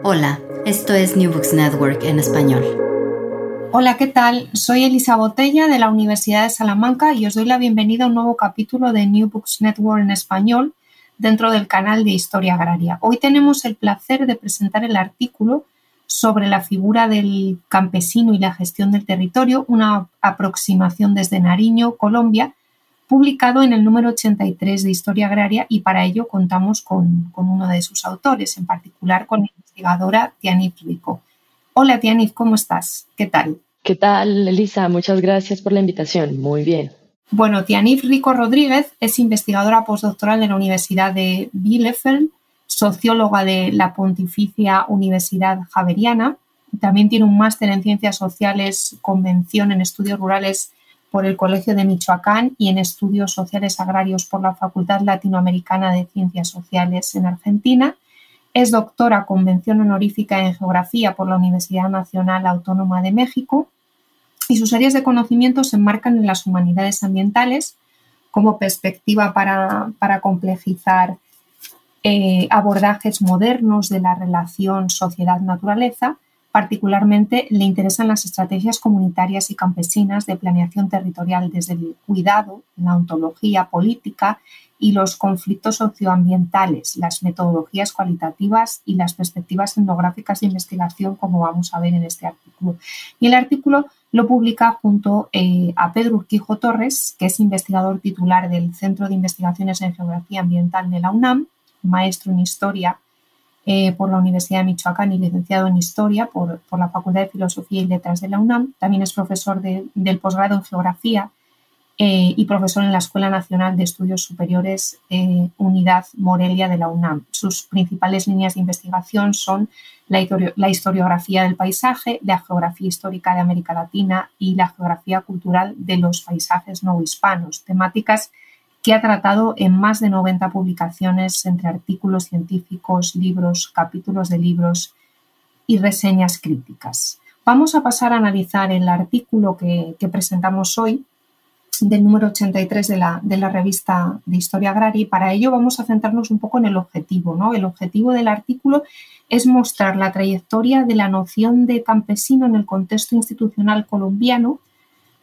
Hola, esto es New Books Network en español. Hola, ¿qué tal? Soy Elisa Botella de la Universidad de Salamanca y os doy la bienvenida a un nuevo capítulo de New Books Network en español dentro del canal de Historia Agraria. Hoy tenemos el placer de presentar el artículo sobre la figura del campesino y la gestión del territorio, una aproximación desde Nariño, Colombia, publicado en el número 83 de Historia Agraria y para ello contamos con, con uno de sus autores, en particular con la investigadora Tianif Rico. Hola Tianif, ¿cómo estás? ¿Qué tal? ¿Qué tal, Elisa? Muchas gracias por la invitación. Muy bien. Bueno, Tianif Rico Rodríguez es investigadora postdoctoral de la Universidad de Bielefeld, socióloga de la Pontificia Universidad Javeriana. También tiene un máster en Ciencias Sociales, Convención en Estudios Rurales por el Colegio de Michoacán y en Estudios Sociales Agrarios por la Facultad Latinoamericana de Ciencias Sociales en Argentina. Es doctora convención honorífica en Geografía por la Universidad Nacional Autónoma de México y sus áreas de conocimiento se enmarcan en las humanidades ambientales como perspectiva para, para complejizar eh, abordajes modernos de la relación sociedad-naturaleza Particularmente le interesan las estrategias comunitarias y campesinas de planeación territorial desde el cuidado, la ontología política y los conflictos socioambientales, las metodologías cualitativas y las perspectivas etnográficas de investigación, como vamos a ver en este artículo. Y el artículo lo publica junto eh, a Pedro Urquijo Torres, que es investigador titular del Centro de Investigaciones en Geografía Ambiental de la UNAM, maestro en Historia eh, por la Universidad de Michoacán y licenciado en Historia por, la Facultad de Filosofía y Letras de la UNAM. También es profesor del posgrado en Geografía eh, y profesor en la Escuela Nacional de Estudios Superiores eh, Unidad Morelia de la UNAM. Sus principales líneas de investigación son la, la historiografía del paisaje, la geografía histórica de América Latina y la geografía cultural de los paisajes no hispanos, temáticas ha tratado en más de 90 publicaciones entre artículos científicos, libros, capítulos de libros y reseñas críticas. Vamos a pasar a analizar el artículo que, presentamos hoy del número 83 de la, de la, revista de Historia Agraria y para ello vamos a centrarnos un poco en el objetivo. ¿no? El objetivo del artículo es mostrar la trayectoria de la noción de campesino en el contexto institucional colombiano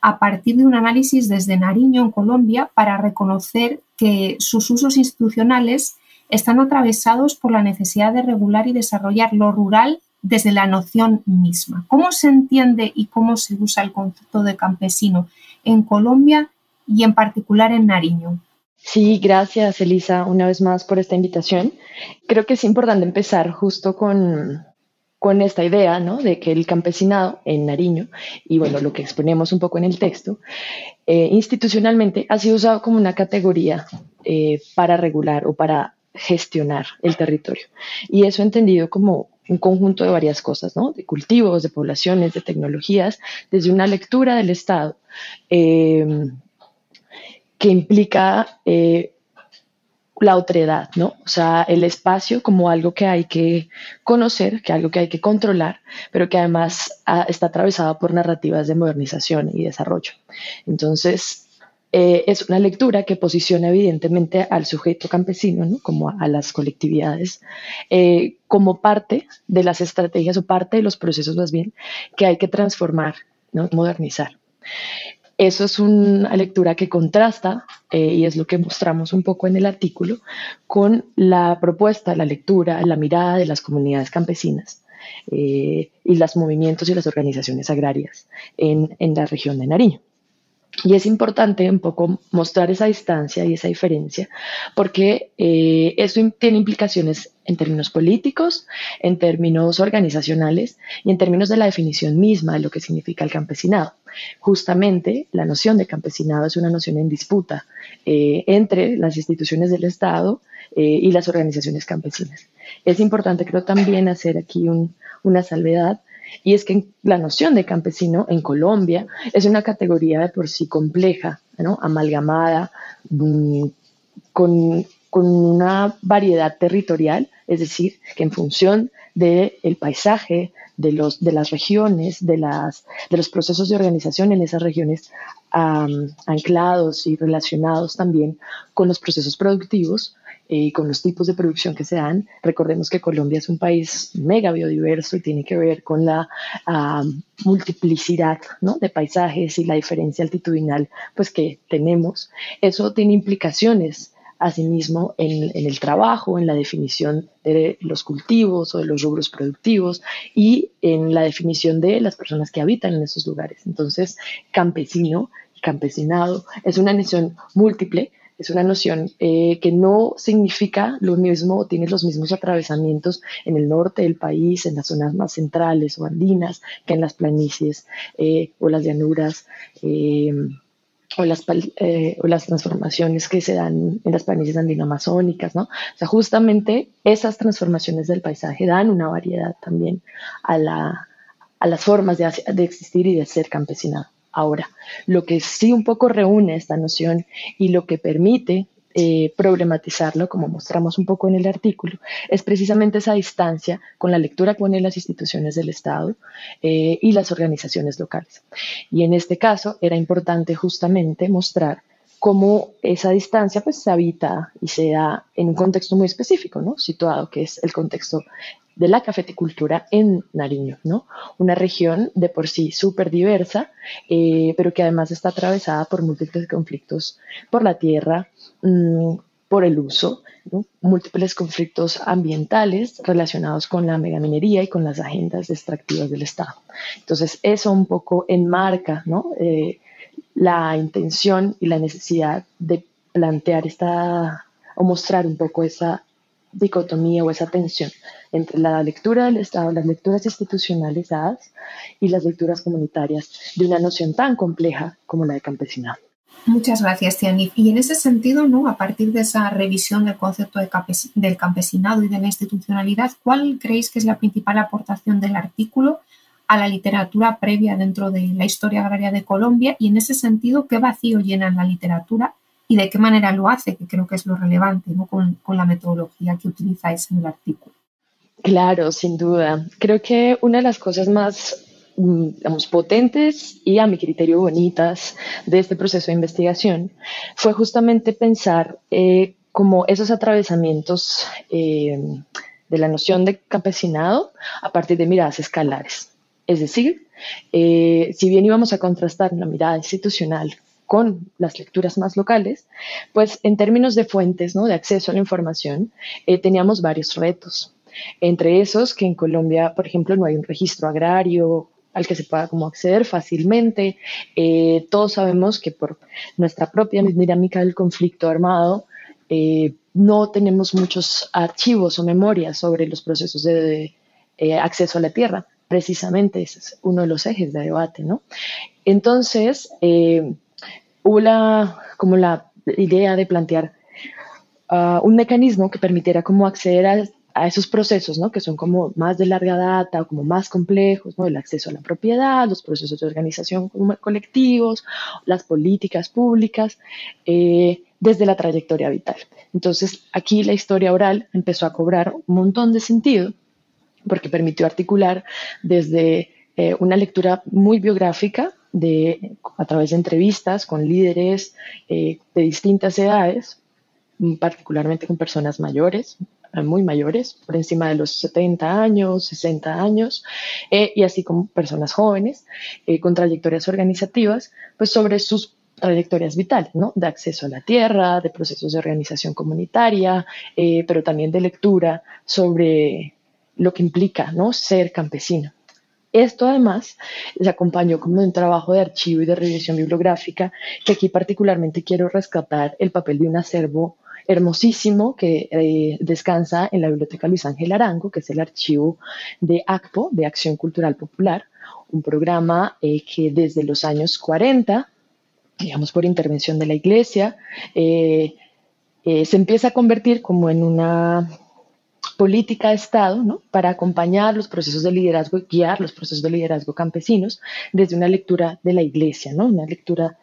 a partir de un análisis desde Nariño, en Colombia, para reconocer que sus usos institucionales están atravesados por la necesidad de regular y desarrollar lo rural desde la noción misma. ¿Cómo se entiende y cómo se usa el concepto de campesino en Colombia y en particular en Nariño? Sí, gracias Elisa una vez más por esta invitación. Creo que es importante empezar justo con, con esta idea ¿no? de que el campesinado en Nariño, y bueno, lo que exponemos un poco en el texto, eh, institucionalmente ha sido usado como una categoría eh, para regular o para gestionar el territorio. Y eso entendido como un conjunto de varias cosas, ¿no? de cultivos, de poblaciones, de tecnologías, desde una lectura del Estado eh, que implica la otredad, ¿no? O sea, el espacio como algo que hay que conocer, que algo que hay que controlar, pero que además ah, está atravesado por narrativas de modernización y desarrollo. Entonces, eh, es una lectura que posiciona evidentemente al sujeto campesino, ¿no? como a, las colectividades, eh, como parte de las estrategias o parte de los procesos más bien que hay que transformar, modernizar. Eso es una lectura que contrasta, eh, y es lo que mostramos un poco en el artículo, con la propuesta, la lectura, la mirada de las comunidades campesinas y los movimientos y las organizaciones agrarias en la región de Nariño. Y es importante un poco mostrar esa distancia y esa diferencia, porque eh, eso tiene implicaciones en términos políticos, en términos organizacionales y en términos de la definición misma de lo que significa el campesinado. Justamente la noción de campesinado es una noción en disputa eh, entre las instituciones del Estado eh, y las organizaciones campesinas. Es importante, creo, también hacer aquí una salvedad y es que la noción de campesino en Colombia es una categoría de por sí compleja, amalgamada, mm, con, una variedad territorial, es decir, que en función del paisaje, de, los, de las regiones, de, las, de los procesos de organización en esas regiones anclados y relacionados también con los procesos productivos, y con los tipos de producción que se dan. Recordemos que Colombia es un país mega biodiverso y tiene que ver con la ah, multiplicidad de paisajes y la diferencia altitudinal pues, que tenemos. Eso tiene implicaciones asimismo en, el trabajo, en la definición de los cultivos o de los rubros productivos y en la definición de las personas que habitan en esos lugares. Entonces, campesino, campesinado, es una noción múltiple es una noción eh, que no significa lo mismo tiene los mismos atravesamientos en el norte del país, en las zonas más centrales o andinas, que en las planicies eh, o las llanuras. Eh, o las, transformaciones que se dan en las planicies andino-amazónicas, ¿no? O sea, justamente esas transformaciones del paisaje dan una variedad también a las formas de, de existir y de ser campesinado. Ahora, lo que sí un poco reúne esta noción y lo que permite eh, problematizarlo, como mostramos un poco en el artículo, es precisamente esa distancia con la lectura que ponen las instituciones del Estado eh, y las organizaciones locales. Y en este caso era importante justamente mostrar cómo esa distancia pues se habita y se da en un contexto muy específico, ¿no? situado, que es el contexto de la cafeticultura en Nariño, ¿no? Una región de por sí súper diversa, eh, pero que además está atravesada por múltiples conflictos por la tierra, mm, por el uso, múltiples conflictos ambientales relacionados con la megaminería y con las agendas extractivas del Estado. Entonces, eso un poco enmarca ¿no? Eh, la intención y la necesidad de plantear esta o mostrar un poco esa dicotomía o esa tensión entre la lectura del Estado, las lecturas institucionalizadas y las lecturas comunitarias de una noción tan compleja como la de campesinado. Muchas gracias, Tianif. Y en ese sentido, ¿no? a partir de esa revisión del concepto de del campesinado y de la institucionalidad, ¿cuál creéis que es la principal aportación del artículo a la literatura previa dentro de la historia agraria de Colombia? Y en ese sentido, ¿qué vacío llena en la literatura y de qué manera lo hace, que creo que es lo relevante ¿no? con, con la metodología que utilizáis en el artículo. Claro, sin duda. Creo que una de las cosas más mm, digamos, potentes y a mi criterio bonitas de este proceso de investigación fue justamente pensar eh, como esos atravesamientos eh, de la noción de campesinado a partir de miradas escalares. Es decir, eh, si bien íbamos a contrastar una mirada institucional con las lecturas más locales, pues en términos de fuentes, ¿no? de acceso a la información, teníamos varios retos. Entre esos, que en Colombia, por ejemplo, no hay un registro agrario al que se pueda como acceder fácilmente. Eh, todos sabemos que por nuestra propia dinámica del conflicto armado, eh, no tenemos muchos archivos o memorias sobre los procesos de, acceso a la tierra. Precisamente ese es uno de los ejes de debate, ¿no? Entonces, hubo la, como la idea de plantear ah, un mecanismo que permitiera como acceder a, esos procesos, ¿no? que son como más de larga data o como más complejos, el acceso a la propiedad, los procesos de organización colectivos, las políticas públicas, eh, desde la trayectoria vital. Entonces, aquí la historia oral empezó a cobrar un montón de sentido porque permitió articular desde eh, una lectura muy biográfica de, a través de entrevistas con líderes eh, de distintas edades, particularmente con personas mayores, muy mayores, por encima de los 70 años, 60 años, y así como personas jóvenes con trayectorias organizativas, pues sobre sus trayectorias vitales, ¿no? De acceso a la tierra, de procesos de organización comunitaria, eh, pero también de lectura sobre lo que implica, ¿no? Ser campesino. Esto además se acompañó como un trabajo de archivo y de revisión bibliográfica, que aquí particularmente quiero rescatar el papel de un acervo hermosísimo que eh, descansa en la Biblioteca Luis Ángel Arango, que es el archivo de ACPO, de Acción Cultural Popular, un programa eh, que desde los años 40 digamos, por intervención de la iglesia, eh, se empieza a convertir como en una política de Estado ¿no? para acompañar los procesos de liderazgo y guiar los procesos de liderazgo campesinos desde una lectura de la iglesia, ¿no? una lectura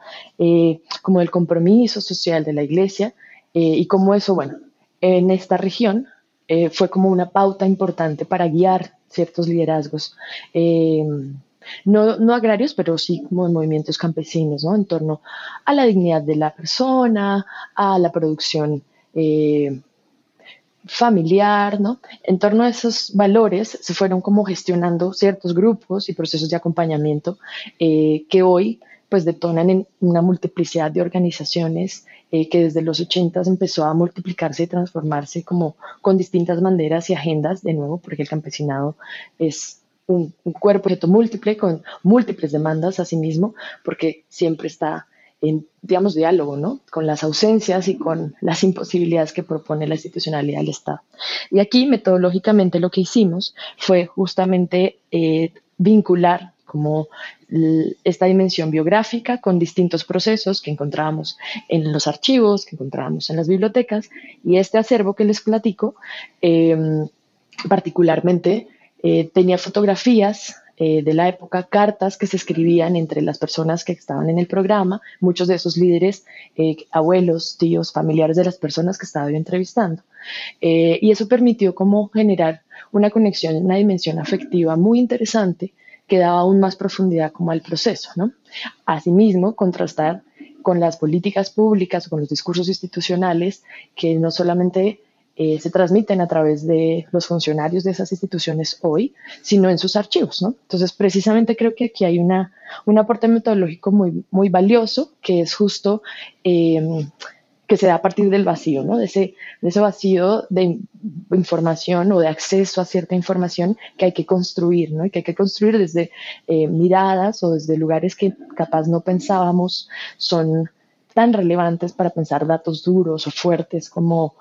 como del compromiso social de la iglesia y como eso, bueno, en esta región fue como una pauta importante para guiar ciertos liderazgos no, agrarios, pero sí como movimientos campesinos, ¿no? En torno a la dignidad de la persona, a la producción eh, familiar, ¿no? En torno a esos valores se fueron como gestionando ciertos grupos y procesos de acompañamiento eh, que hoy pues detonan en una multiplicidad de organizaciones eh, que desde los 80 empezó a multiplicarse y transformarse como con distintas banderas y agendas, de nuevo, porque el campesinado es un, cuerpo múltiple con múltiples demandas a sí mismo, porque siempre está en, digamos, diálogo, ¿no? Con las ausencias y con las imposibilidades que propone la institucionalidad del Estado. Y aquí, metodológicamente, lo que hicimos fue justamente eh, vincular como esta dimensión biográfica con distintos procesos que encontrábamos en los archivos, que encontrábamos en las bibliotecas, y este acervo que les platico, em, particularmente eh, tenía fotografías eh, de la época, cartas que se escribían entre las personas que estaban en el programa, muchos de esos líderes, eh, abuelos, tíos, familiares de las personas que estaba yo entrevistando. y eso permitió como generar una conexión, una dimensión afectiva muy interesante que daba aún más profundidad como al proceso. ¿no? Asimismo, contrastar con las políticas públicas, con los discursos institucionales que no solamente eh, se transmiten a través de los funcionarios de esas instituciones hoy, sino en sus archivos, ¿no? Entonces, precisamente creo que aquí hay una, un aporte metodológico muy, muy valioso, que es justo eh, que se da a partir del vacío, ¿no? De ese, de ese vacío de información o de acceso a cierta información que hay que construir, ¿no? Y que hay que construir desde eh, miradas o desde lugares que capaz no pensábamos son tan relevantes para pensar datos duros o fuertes como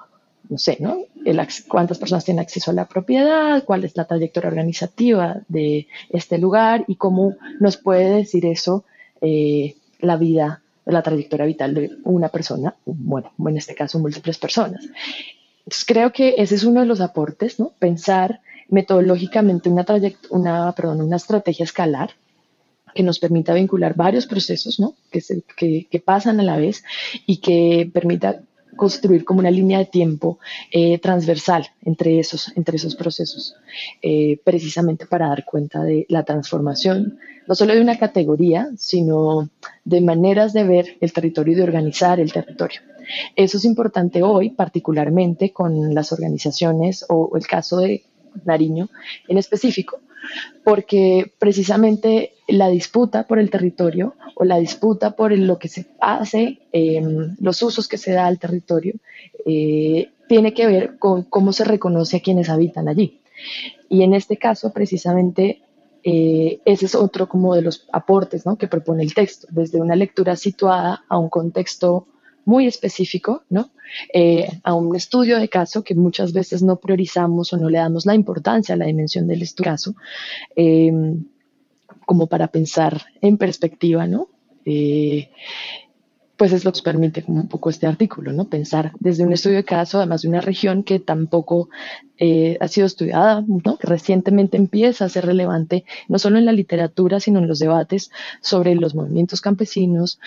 no sé, ¿no? El, cuántas personas tienen acceso a la propiedad, cuál es la trayectoria organizativa de este lugar y cómo nos puede decir eso eh, la vida, la trayectoria vital de una persona, bueno, en este caso múltiples personas. Entonces creo que ese es uno de los aportes, ¿no? Pensar metodológicamente una, una, perdón, una estrategia escalar que nos permita vincular varios procesos ¿no? que, que, que, pasan a la vez y que permita construir como una línea de tiempo eh, transversal entre esos, entre esos procesos, eh, precisamente para dar cuenta de la transformación, no solo de una categoría, sino de maneras de ver el territorio y de organizar el territorio. Eso es importante hoy, particularmente con las organizaciones o el caso de Nariño en específico, porque precisamente la disputa por el territorio o la disputa por lo que se hace, em, los usos que se da al territorio, eh, tiene que ver con cómo se reconoce a quienes habitan allí. Y en este caso, precisamente, eh, ese es otro como de los aportes que propone el texto, desde una lectura situada a un contexto muy específico, ¿no? Eh, a un estudio de caso que muchas veces no priorizamos o no le damos la importancia a la dimensión del caso, em, como para pensar en perspectiva, ¿no? Eh, pues es lo que permite un poco este artículo, ¿no? Pensar desde un estudio de caso, además de una región que tampoco eh, ha sido estudiada, ¿no? Que recientemente empieza a ser relevante no solo en la literatura, sino en los debates sobre los movimientos campesinos,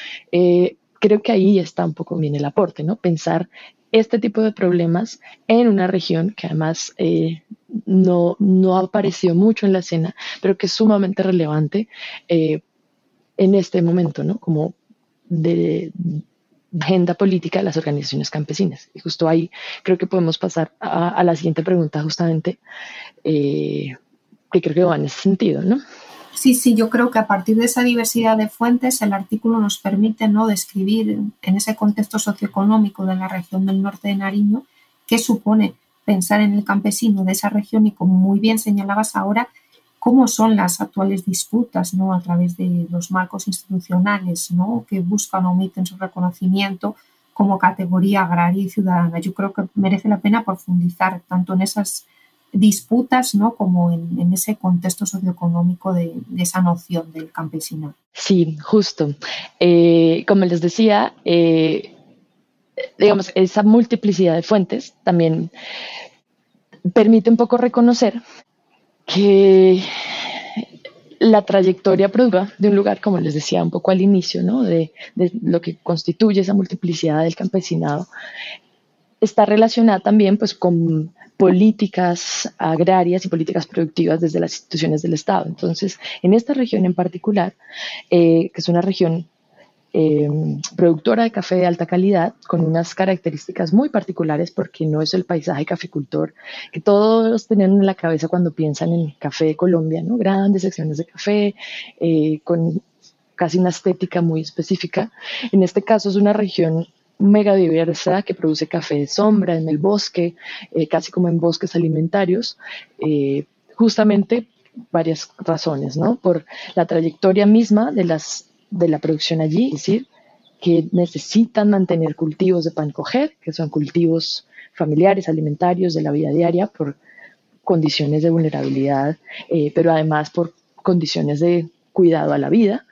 creo que ahí está un poco bien el aporte, ¿no? Pensar este tipo de problemas en una región que además eh, no, no apareció mucho en la escena, pero que es sumamente relevante eh, en este momento, ¿no? Como de, agenda política de las organizaciones campesinas. Y justo ahí creo que podemos pasar a, la siguiente pregunta, justamente, eh, que creo que va en ese sentido, ¿no? Sí, sí, yo creo que a partir de esa diversidad de fuentes el artículo nos permite ¿no? describir en ese contexto socioeconómico de la región del norte de Nariño qué supone pensar en el campesino de esa región y como muy bien señalabas ahora, cómo son las actuales disputas ¿no? a través de los marcos institucionales ¿no? que buscan o omiten su reconocimiento como categoría agraria y ciudadana. Yo creo que merece la pena profundizar tanto en esas disputas, ¿no? Como en, ese contexto socioeconómico de, esa noción del campesino. Sí, justo. Eh, como les decía, eh, digamos, esa multiplicidad de fuentes también permite un poco reconocer que la trayectoria productiva de un lugar, como les decía un poco al inicio, ¿no? de, de, lo que constituye esa multiplicidad del campesinado, está relacionada también pues, con políticas agrarias y políticas productivas desde las instituciones del Estado. Entonces, en esta región en particular, eh, que es una región eh, productora de café de alta calidad, con unas características muy particulares, porque no es el paisaje caficultor que todos tienen en la cabeza cuando piensan en café de Colombia, ¿no? grandes secciones de café, eh, con casi una estética muy específica. En este caso es una región mega diversa que produce café de sombra en el bosque, eh, casi como en bosques alimentarios, eh, justamente varias razones, ¿no? Por la trayectoria misma de, las, de la producción allí, es decir, que necesitan mantener cultivos de pan coger, que son cultivos familiares, alimentarios de la vida diaria, por condiciones de vulnerabilidad, eh, pero además por condiciones de cuidado a la vida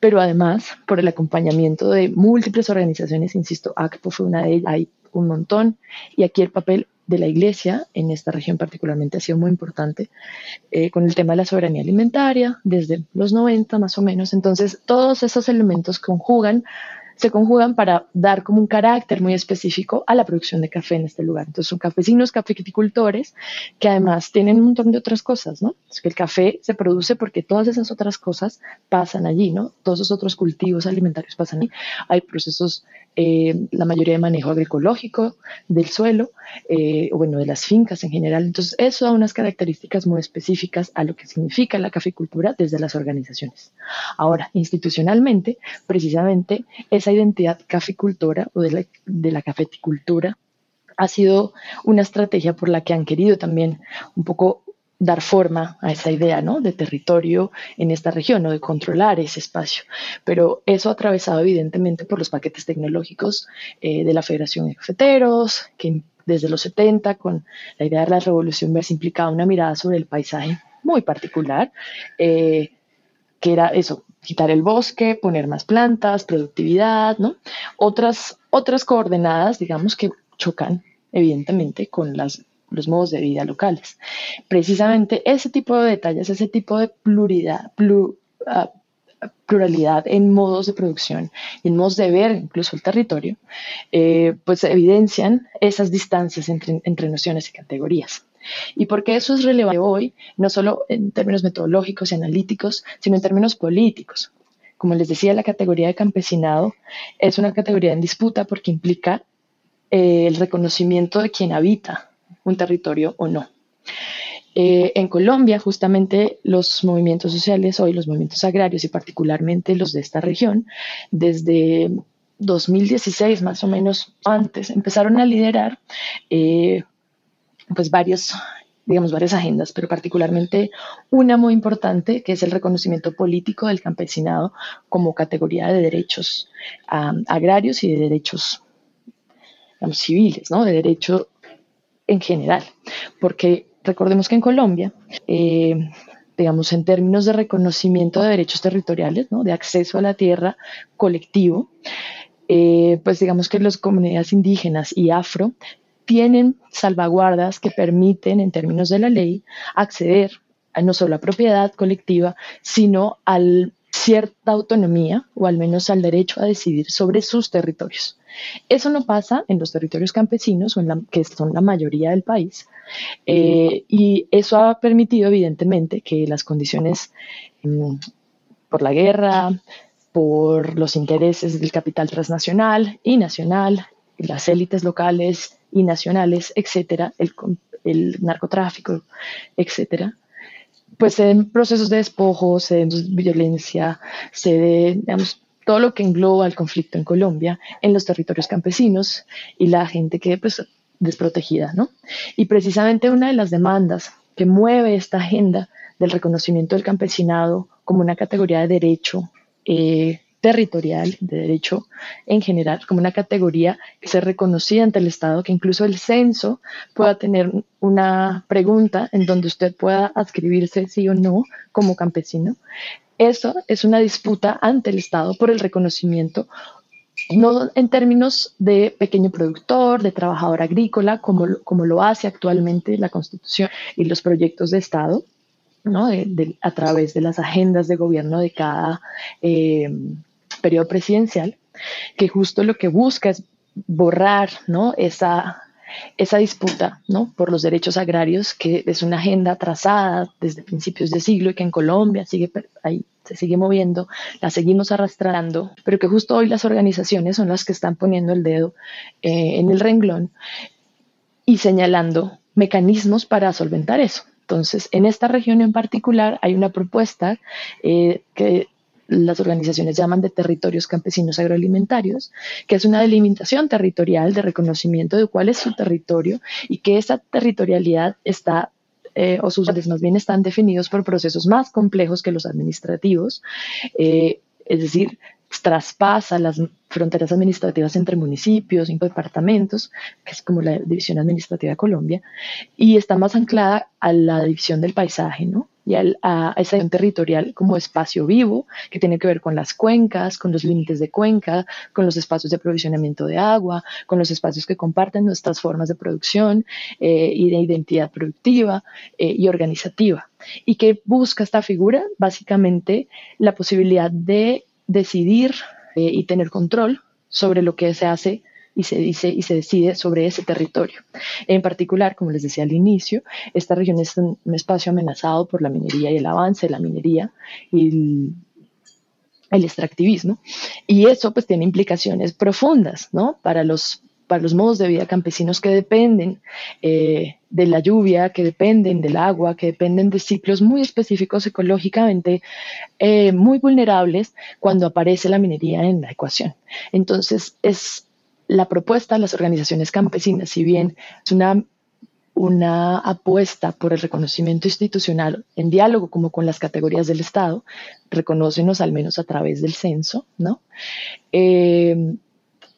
pero además por el acompañamiento de múltiples organizaciones, insisto, ACPO fue una de ellas, hay un montón, y aquí el papel de la Iglesia en esta región particularmente ha sido muy importante eh, con el tema de la soberanía alimentaria desde los 90 más o menos. Entonces, todos esos elementos conjugan se conjugan para dar como un carácter muy específico a la producción de café en este lugar. Entonces son campesinos, cafeticultores, que además tienen un montón de otras cosas, ¿no? Es que el café se produce porque todas esas otras cosas pasan allí, ¿no? Todos esos otros cultivos alimentarios pasan allí. Hay procesos, eh, la mayoría de manejo agroecológico del suelo, eh, o bueno, de las fincas en general. Entonces eso da unas características muy específicas a lo que significa la caficultura desde las organizaciones. Ahora, institucionalmente, precisamente, es esa identidad caficultora o de la, de la cafeticultura ha sido una estrategia por la que han querido también un poco dar forma a esa idea ¿no? de territorio en esta región o de controlar ese espacio. Pero eso atravesado evidentemente por los paquetes tecnológicos eh, de la Federación de Cafeteros, que desde los 70 con la idea de la revolución verde implicaba una mirada sobre el paisaje muy particular, eh, que era eso, quitar el bosque, poner más plantas, productividad, ¿no? Otras, otras coordenadas, digamos, que chocan evidentemente con las, los modos de vida locales. Precisamente ese tipo de detalles, ese tipo de pluralidad, ah, pluralidad en modos de producción y en modos de ver incluso el territorio, eh, pues evidencian esas distancias entre, entre nociones y categorías. ¿Y por qué eso es relevante hoy, no solo en términos metodológicos y analíticos, sino en términos políticos? Como les decía, la categoría de campesinado es una categoría en disputa porque implica eh, el reconocimiento de quien habita un territorio o no. Eh, en Colombia, justamente los movimientos sociales hoy, los movimientos agrarios y particularmente los de esta región, desde 2016 más o menos antes, empezaron a liderar eh, pues varios digamos, varias agendas, pero particularmente una muy importante, que es el reconocimiento político del campesinado como categoría de derechos agrarios y de derechos civiles, ¿no? de derecho en general. Porque recordemos que en Colombia, eh, digamos, en términos de reconocimiento de derechos territoriales, ¿no? de acceso a la tierra colectivo, eh, pues digamos que las comunidades indígenas y afro tienen salvaguardas que permiten, en términos de la ley, acceder a no solo a propiedad colectiva, sino al cierta autonomía o al menos al derecho a decidir sobre sus territorios. Eso no pasa en los territorios campesinos, en la, que son la mayoría del país, eh, y eso ha permitido evidentemente que las condiciones mm, por la guerra, por los intereses del capital transnacional y nacional, las élites locales y nacionales, etcétera, el, el narcotráfico, etcétera, pues se den procesos de despojo, se den violencia, se den, digamos, todo lo que engloba el conflicto en Colombia, en los territorios campesinos y la gente que pues desprotegida, ¿no? Y precisamente una de las demandas que mueve esta agenda del reconocimiento del campesinado como una categoría de derecho eh, territorial, de derecho en general, como una categoría que se reconocía ante el Estado, que incluso el censo pueda tener una pregunta en donde usted pueda adscribirse sí o no como campesino. Eso es una disputa ante el Estado por el reconocimiento no en términos de pequeño productor, de trabajador agrícola, como, como lo hace actualmente la Constitución y los proyectos de Estado, ¿no? a través de las agendas de gobierno de cada eh, periodo presidencial, que justo lo que busca es borrar esa disputa ¿no? por los derechos agrarios, que es una agenda trazada desde principios de siglo y que en Colombia sigue ahí se sigue moviendo, la seguimos arrastrando, pero que justo hoy las organizaciones son las que están poniendo el dedo eh, en el renglón y señalando mecanismos para solventar eso. Entonces, en esta región en particular hay una propuesta eh, que las organizaciones llaman de territorios campesinos agroalimentarios, que es una delimitación territorial de reconocimiento de cuál es su territorio y que esa territorialidad está eh, o sus más bien están definidos por procesos más complejos que los administrativos, eh, es decir, traspasa las fronteras administrativas entre municipios, y departamentos, que es como la división administrativa de Colombia, y está más anclada a la división del paisaje, ¿no? Y a, esa territorial como espacio vivo, que tiene que ver con las cuencas, con los límites de cuenca, con los espacios de aprovisionamiento de agua, con los espacios que comparten nuestras formas de producción eh, y de identidad productiva eh, y organizativa. Y que busca esta figura básicamente la posibilidad de decidir eh, y tener control sobre lo que se hace y se dice y se decide sobre ese territorio. En particular, como les decía al inicio, esta región es un, espacio amenazado por la minería y el avance de la minería y el, extractivismo. Y eso pues tiene implicaciones profundas, ¿no? Para los para los modos de vida campesinos que dependen eh, de la lluvia, que dependen del agua, que dependen de ciclos muy específicos ecológicamente, eh, muy vulnerables cuando aparece la minería en la ecuación. Entonces, es la propuesta de las organizaciones campesinas, si bien es una, una apuesta por el reconocimiento institucional en diálogo como con las categorías del Estado, reconócenos al menos a través del censo, ¿no? Eh,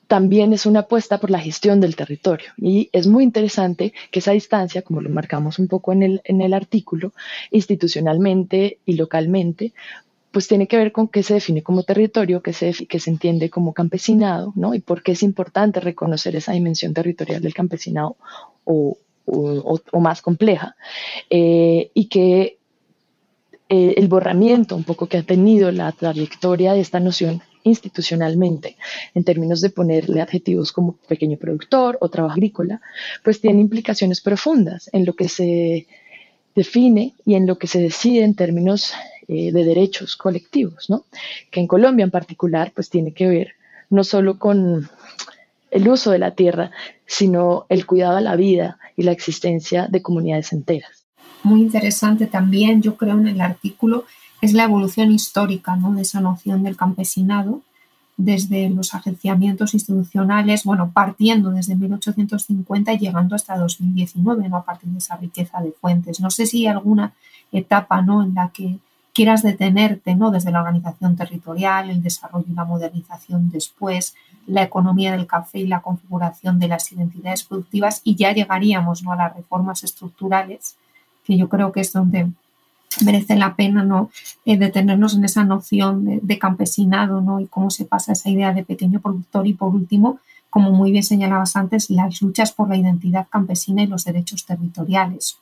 también es una apuesta por la gestión del territorio. Y es muy interesante que esa distancia, como lo marcamos un poco en el, en el artículo, institucionalmente y localmente, pues tiene que ver con qué se define como territorio, qué se, que se entiende como campesinado, ¿no? Y por qué es importante reconocer esa dimensión territorial del campesinado o, más compleja. Eh, y que eh, el borramiento un poco que ha tenido la trayectoria de esta noción institucionalmente, en términos de ponerle adjetivos como pequeño productor o trabajo agrícola, pues tiene implicaciones profundas en lo que se define y en lo que se decide en términos eh, de derechos colectivos, ¿no? que en Colombia en particular pues tiene que ver no solo con el uso de la tierra, sino el cuidado a la vida y la existencia de comunidades enteras. Muy interesante también, yo creo, en el artículo es la evolución histórica ¿no? de esa noción del campesinado desde los agenciamientos institucionales, bueno, partiendo desde 1850 y llegando hasta 2019, ¿no? a partir de esa riqueza de fuentes. No sé si hay alguna etapa ¿no? en la que quieras detenerte ¿no? desde la organización territorial, el desarrollo y la modernización después, la economía del café y la configuración de las identidades productivas y ya llegaríamos ¿no? a las reformas estructurales, que yo creo que es donde merece la pena ¿no? Eh, detenernos en esa noción de, campesinado ¿no? y cómo se pasa esa idea de pequeño productor y por último, como muy bien señalabas antes, las luchas por la identidad campesina y los derechos territoriales.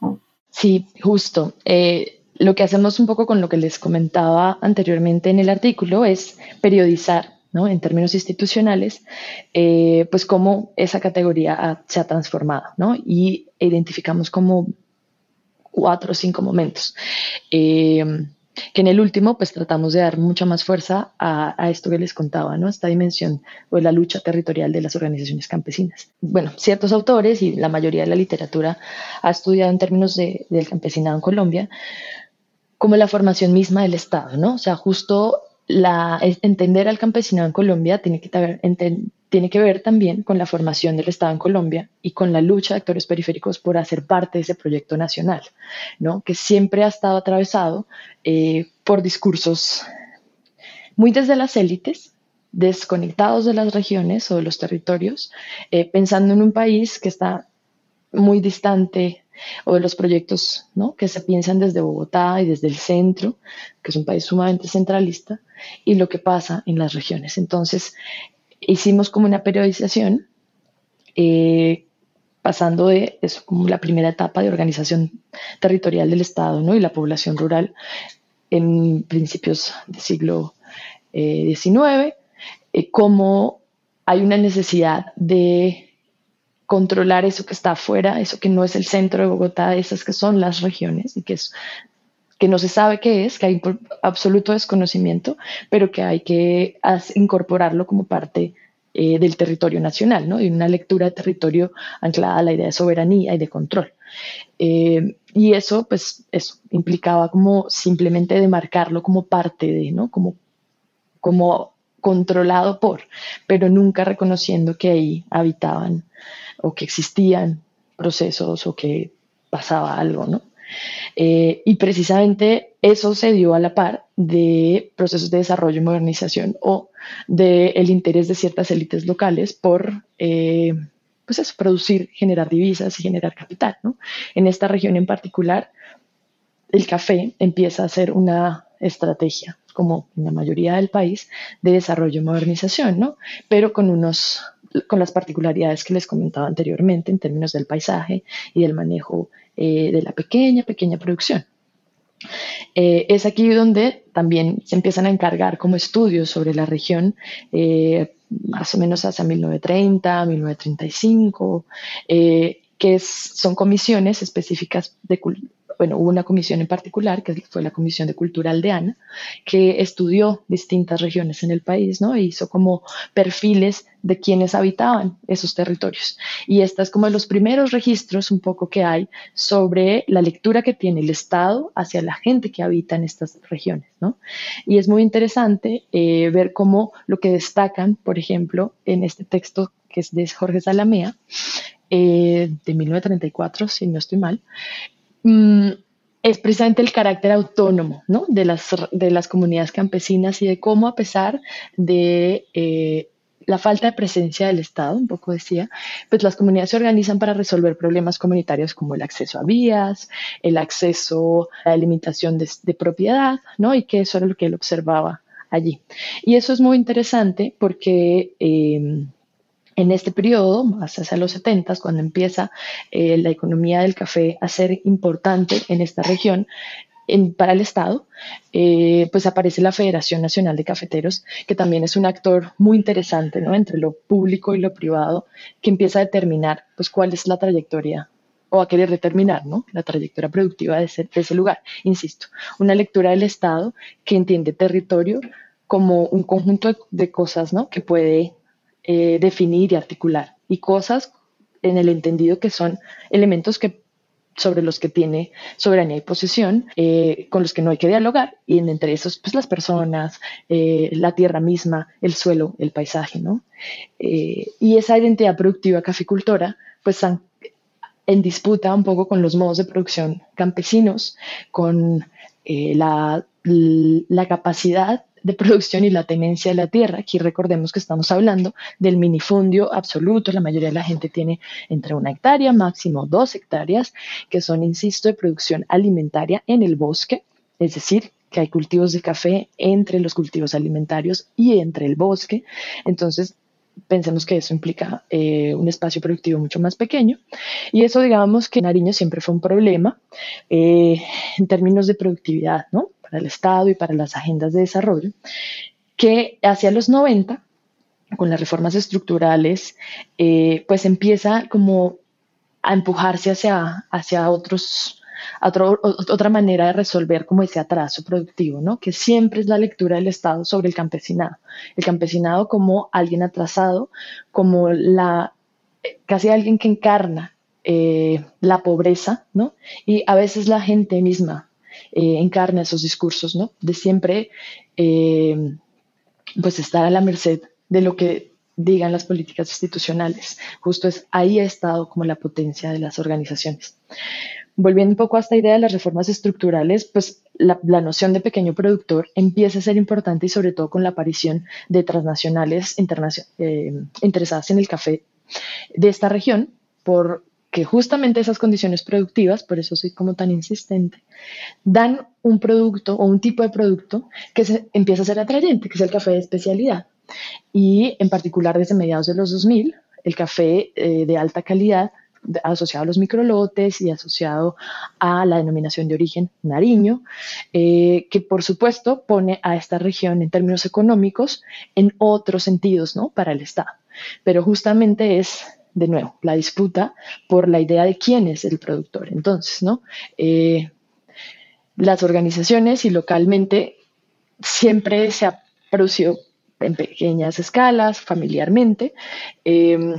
Sí, justo. Eh, lo que hacemos un poco con lo que les comentaba anteriormente en el artículo es periodizar ¿no? en términos institucionales, eh, pues cómo esa categoría se ha transformado ¿no? y identificamos como cuatro o cinco momentos. Eh, que en el último pues tratamos de dar mucha más fuerza a, esto que les contaba, ¿no? Esta dimensión o la lucha territorial de las organizaciones campesinas. Bueno, ciertos autores y la mayoría de la literatura ha estudiado en términos de, del campesinado en Colombia como la formación misma del Estado, ¿no? O sea, justo entender al campesinado en Colombia tiene que, tiene que ver también con la formación del Estado en Colombia y con la lucha de actores periféricos por hacer parte de ese proyecto nacional, ¿no? que siempre ha estado atravesado eh, por discursos muy desde las élites, desconectados de las regiones o de los territorios, eh, pensando en un país que está muy distante o de los proyectos ¿no? que se piensan desde Bogotá y desde el centro, que es un país sumamente centralista, y lo que pasa en las regiones. Entonces, hicimos como una periodización, eh, pasando de eso como la primera etapa de organización territorial del Estado ¿no? y la población rural en principios del siglo XIX, eh, eh, como hay una necesidad de controlar eso que está afuera, eso que no es el centro de Bogotá, esas que son las regiones y que es que no se sabe qué es, que hay absoluto desconocimiento, pero que hay que incorporarlo como parte eh, del territorio nacional, ¿no? Y una lectura de territorio anclada a la idea de soberanía y de control. Eh, y eso, pues, eso implicaba como simplemente demarcarlo como parte de, ¿no? Como, como controlado por, pero nunca reconociendo que ahí habitaban o que existían procesos o que pasaba algo, ¿no? Eh, y precisamente eso se dio a la par de procesos de desarrollo y modernización o del interés de ciertas élites locales por eh, pues producir, generar divisas y generar capital. ¿no? En esta región en particular, el café empieza a ser una estrategia, como en la mayoría del país, de desarrollo y modernización, ¿no? pero con unos con las particularidades que les comentaba anteriormente en términos del paisaje y del manejo eh, de la pequeña, pequeña producción. Eh, es aquí donde también se empiezan a encargar como estudios sobre la región, eh, más o menos hasta 1930, 1935, que son comisiones específicas de, bueno, hubo una comisión en particular, que fue la Comisión de Cultura Aldeana, que estudió distintas regiones en el país, ¿no? E hizo como perfiles de quienes habitaban esos territorios. Y esta es como de los primeros registros un poco que hay sobre la lectura que tiene el Estado hacia la gente que habita en estas regiones, ¿no? Y es muy interesante eh, ver cómo lo que destacan, por ejemplo, en este texto que es de Jorge Salamea, eh, de 1934, si no estoy mal, Mm, es precisamente el carácter autónomo ¿no? de, las, de las comunidades campesinas y de cómo a pesar de eh, la falta de presencia del Estado, un poco decía, pues las comunidades se organizan para resolver problemas comunitarios como el acceso a vías, el acceso a la limitación de, propiedad, ¿no? Y que eso era lo que él observaba allí. Y eso es muy interesante porque eh, en este periodo, hasta los 70, cuando empieza eh, la economía del café a ser importante en esta región, para el Estado, eh, pues aparece la Federación Nacional de Cafeteros, que también es un actor muy interesante ¿no? entre lo público y lo privado, que empieza a determinar pues, cuál es la trayectoria o a querer determinar ¿no? la trayectoria productiva de ese, de ese lugar. Insisto, una lectura del Estado que entiende territorio como un conjunto de, de cosas ¿no? que puede eh, definir y articular. Y cosas en el entendido que son elementos que sobre los que tiene soberanía y posesión, eh, con los que no hay que dialogar, y entre esos, pues las personas, eh, la tierra misma, el suelo, el paisaje, ¿no? y esa identidad productiva caficultora, pues están en disputa un poco con los modos de producción campesinos, con la, la capacidad de producción y la tenencia de la tierra. Aquí recordemos que estamos hablando del minifundio absoluto. La mayoría de la gente tiene entre una hectárea, máximo dos hectáreas, que son, insisto, de producción alimentaria en el bosque, es decir, que hay cultivos de café entre los cultivos alimentarios y entre el bosque. Entonces, pensemos que eso implica eh, un espacio productivo mucho más pequeño. Y eso, digamos, que Nariño siempre fue un problema eh, en términos de productividad, ¿no? Para el Estado y para las agendas de desarrollo, que hacia los 90, con las reformas estructurales, eh, pues empieza como a empujarse hacia, hacia otros otra manera de resolver como ese atraso productivo, ¿no? Que siempre es la lectura del Estado sobre el campesinado. El campesinado como alguien atrasado, como la casi alguien que encarna eh, la pobreza, ¿no? Y a veces la gente misma eh, encarna esos discursos, ¿no? De siempre, eh, pues estar a la merced de lo que digan las políticas institucionales. Justo es ahí ha estado como la potencia de las organizaciones volviendo un poco a esta idea de las reformas estructurales, pues la, noción de pequeño productor empieza a ser importante y sobre todo con la aparición de transnacionales eh, interesadas en el café de esta región, porque justamente esas condiciones productivas, por eso soy como tan insistente, dan un producto o un tipo de producto que se, empieza a ser atrayente, que es el café de especialidad. Y en particular desde mediados de los 2000, el café eh, de alta calidad asociado a los microlotes y asociado a la denominación de origen Nariño, eh, que por supuesto pone a esta región en términos económicos en otros sentidos ¿no? para el Estado. Pero justamente es, de nuevo, la disputa por la idea de quién es el productor. Entonces, ¿no? Eh, las organizaciones y localmente siempre se ha producido en pequeñas escalas, familiarmente, eh,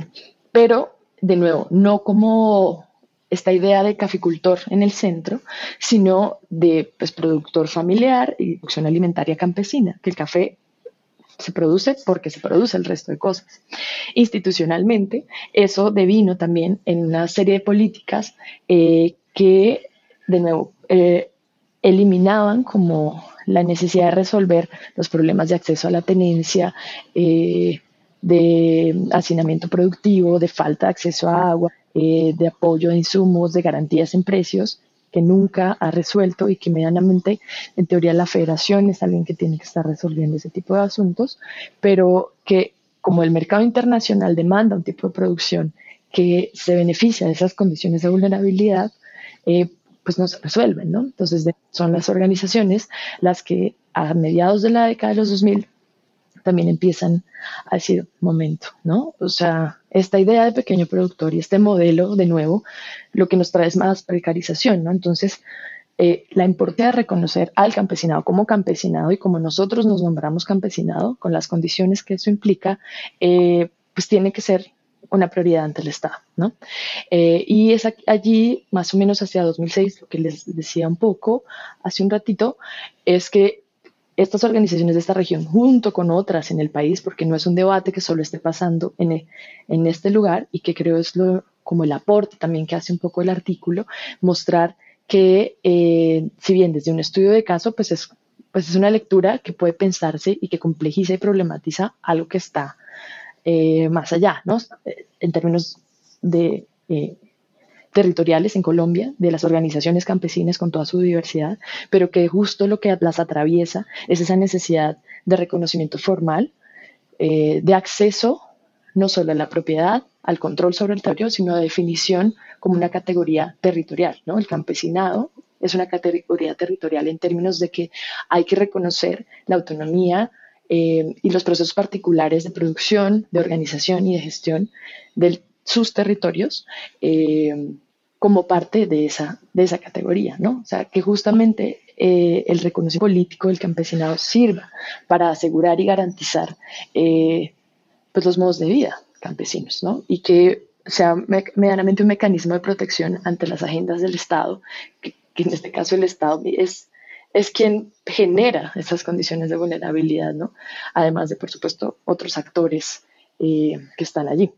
pero de nuevo, no como esta idea de caficultor en el centro, sino de pues, productor familiar y producción alimentaria campesina, que el café se produce porque se produce el resto de cosas. Institucionalmente, eso devino también en una serie de políticas eh, que, de nuevo, eh, eliminaban como la necesidad de resolver los problemas de acceso a la tenencia, eh, de hacinamiento productivo, de falta de acceso a agua, de apoyo de insumos, de garantías en precios, que nunca ha resuelto y que medianamente, en teoría, la federación es alguien que tiene que estar resolviendo ese tipo de asuntos, pero que como el mercado internacional demanda un tipo de producción que se beneficia de esas condiciones de vulnerabilidad, eh, pues no se resuelven, ¿no? Entonces son las organizaciones las que a mediados de la década de los 2000 también empiezan a decir, momento, ¿no? O sea, esta idea de pequeño productor y este modelo, de nuevo, lo que nos trae es más precarización, ¿no? Entonces, eh, la importancia de reconocer al campesinado como campesinado y como nosotros nos nombramos campesinado, con las condiciones que eso implica, eh, pues tiene que ser una prioridad ante el Estado, ¿no? Eh, y es allí, más o menos hacia 2006, lo que les decía un poco hace un ratito, es que estas organizaciones de esta región, junto con otras en el país, porque no es un debate que solo esté pasando en, e, en este lugar y que creo es lo, como el aporte también que hace un poco el artículo, mostrar que eh, si bien desde un estudio de caso, pues es, pues es una lectura que puede pensarse y que complejiza y problematiza algo que está eh, más allá, ¿no? En términos de eh, territoriales en Colombia, de las organizaciones campesinas con toda su diversidad, pero que justo lo que las atraviesa es esa necesidad de reconocimiento formal, eh, de acceso no solo a la propiedad, al control sobre el territorio, sino de definición como una categoría territorial. ¿no? El campesinado es una categoría territorial en términos de que hay que reconocer la autonomía eh, y los procesos particulares de producción, de organización y de gestión de sus territorios. Eh, como parte de esa, de esa categoría, ¿no? O sea, que justamente eh, el reconocimiento político del campesinado sirva para asegurar y garantizar eh, pues los modos de vida campesinos, ¿no? Y que sea medianamente un mecanismo de protección ante las agendas del Estado, que, en este caso el Estado es, es quien genera esas condiciones de vulnerabilidad, ¿no? Además de, por supuesto, otros actores eh, que están allí.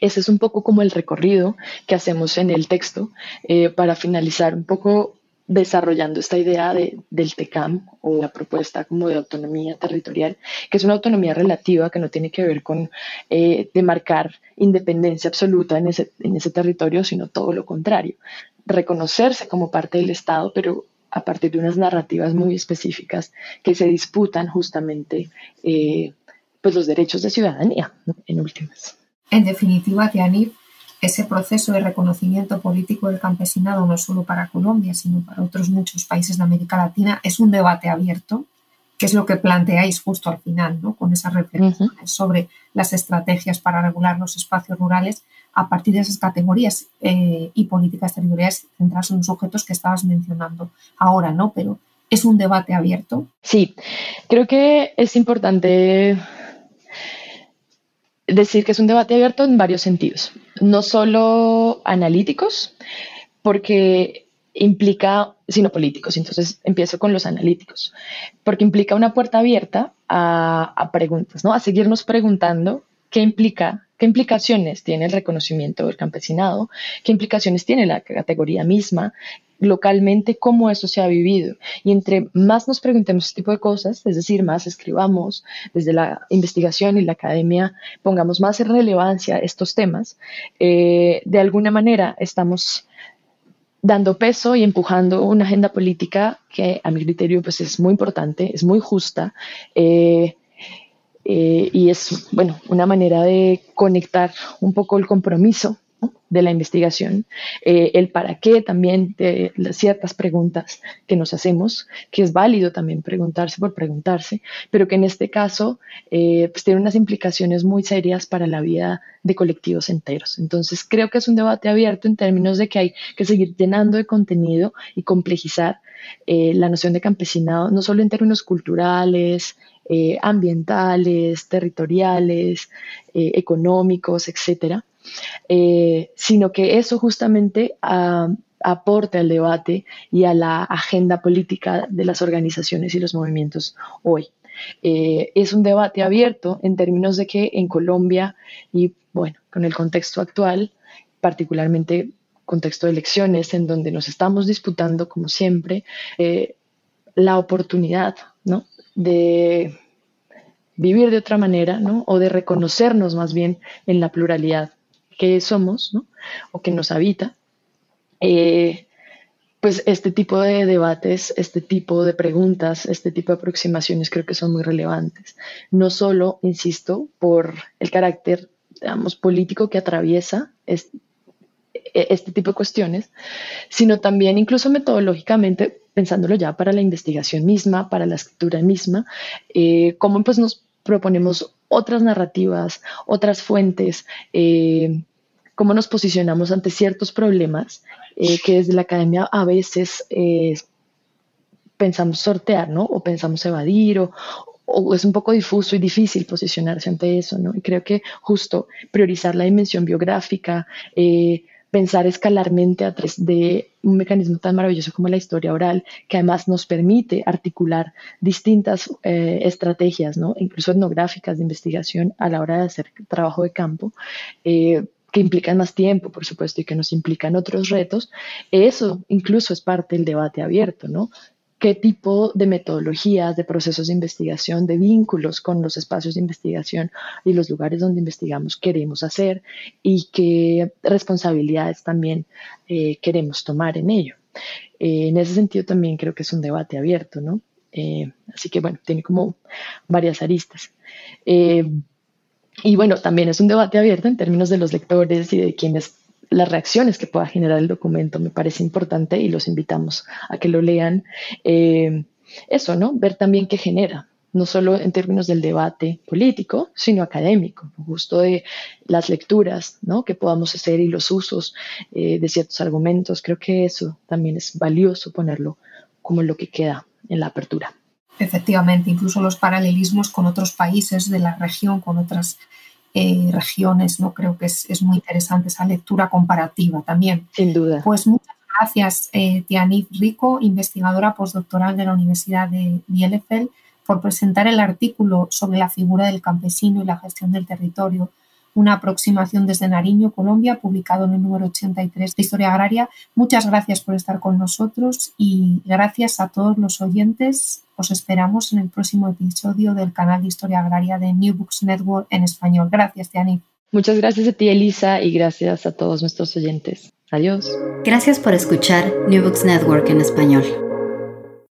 Ese es un poco como el recorrido que hacemos en el texto eh, para finalizar un poco desarrollando esta idea de, del TECAM o la propuesta como de autonomía territorial, que es una autonomía relativa que no tiene que ver con eh, demarcar independencia absoluta en ese, en ese territorio, sino todo lo contrario, reconocerse como parte del Estado, pero a partir de unas narrativas muy específicas que se disputan justamente eh, pues los derechos de ciudadanía, en últimas. En definitiva, Tianif, ese proceso de reconocimiento político del campesinado, no solo para Colombia, sino para otros muchos países de América Latina, es un debate abierto, que es lo que planteáis justo al final, ¿no? con esas reflexiones sobre las estrategias para regular los espacios rurales a partir de esas categorías eh, y políticas territoriales centradas en los objetos que estabas mencionando ahora, ¿no? Pero es un debate abierto. Sí, creo que es importante decir que es un debate abierto en varios sentidos, no solo analíticos, porque implica, sino políticos. Entonces empiezo con los analíticos, porque implica una puerta abierta a, preguntas, ¿no? A seguirnos preguntando qué implica ¿Qué implicaciones tiene el reconocimiento del campesinado? ¿Qué implicaciones tiene la categoría misma? Localmente cómo eso se ha vivido. Y entre más nos preguntemos este tipo de cosas, es decir, más escribamos desde la investigación y la academia, pongamos más en relevancia estos temas, eh, de alguna manera estamos dando peso y empujando una agenda política que a mi criterio pues es muy importante, es muy justa. Eh, eh, y es, bueno, una manera de conectar un poco el compromiso de la investigación, eh, el para qué también de ciertas preguntas que nos hacemos, que es válido también preguntarse por preguntarse, pero que en este caso eh, pues tiene unas implicaciones muy serias para la vida de colectivos enteros. Entonces creo que es un debate abierto en términos de que hay que seguir llenando de contenido y complejizar eh, la noción de campesinado, no solo en términos culturales, ambientales, territoriales, económicos, etcétera, eh, sino que eso justamente ah, aporte al debate y a la agenda política de las organizaciones y los movimientos hoy. Eh, es un debate abierto en términos de que en Colombia y bueno, con el contexto actual, particularmente contexto de elecciones, en donde nos estamos disputando, como siempre, eh, la oportunidad ¿no? de vivir de otra manera, ¿no? o de reconocernos más bien en la pluralidad que somos ¿no? o que nos habita, eh, pues este tipo de debates, este tipo de preguntas, este tipo de aproximaciones creo que son muy relevantes. No solo, insisto, por el carácter, digamos, político que atraviesa este, este tipo de cuestiones, sino también incluso metodológicamente, pensándolo ya para la investigación misma, para la escritura misma, eh, cómo pues nos proponemos otras narrativas, otras fuentes, eh, cómo nos posicionamos ante ciertos problemas eh, que desde la academia a veces eh, pensamos sortear, ¿no? O pensamos evadir, o, es un poco difuso y difícil posicionarse ante eso, ¿no? Y creo que justo priorizar la dimensión biográfica, pensar escalarmente a través de un mecanismo tan maravilloso como la historia oral, que además nos permite articular distintas eh, estrategias, ¿no? incluso etnográficas de investigación a la hora de hacer trabajo de campo. Eh, que implican más tiempo, por supuesto, y que nos implican otros retos, eso incluso es parte del debate abierto, ¿no? Qué tipo de metodologías, de procesos de investigación, de vínculos con los espacios de investigación y los lugares donde investigamos queremos hacer y qué responsabilidades también eh, queremos tomar en ello. Eh, en ese sentido también creo que es un debate abierto, ¿no? Eh, así que bueno, tiene como varias aristas. y bueno, también es un debate abierto en términos de los lectores y de quienes las reacciones que pueda generar el documento me parece importante y los invitamos a que lo lean. Eh, eso, ¿no? Ver también qué genera, no solo en términos del debate político, sino académico, justo de las lecturas, ¿no? Que podamos hacer y los usos eh, de ciertos argumentos. Creo que eso también es valioso ponerlo como lo que queda en la apertura. Efectivamente, incluso los paralelismos con otros países de la región, con otras eh, regiones, ¿no? Creo que es, muy interesante esa lectura comparativa también. Sin duda. Pues muchas gracias, eh, Tianit Rico, investigadora postdoctoral de la Universidad de Bielefeld, por presentar el artículo sobre la figura del campesino y la gestión del territorio una aproximación desde Nariño, Colombia, publicado en el número 83 de Historia Agraria. Muchas gracias por estar con nosotros y gracias a todos los oyentes. Os esperamos en el próximo episodio del canal de Historia Agraria de New Books Network en español. Gracias, Tiani. Muchas gracias a ti, Elisa, y gracias a todos nuestros oyentes. Adiós. Gracias por escuchar New Books Network en español.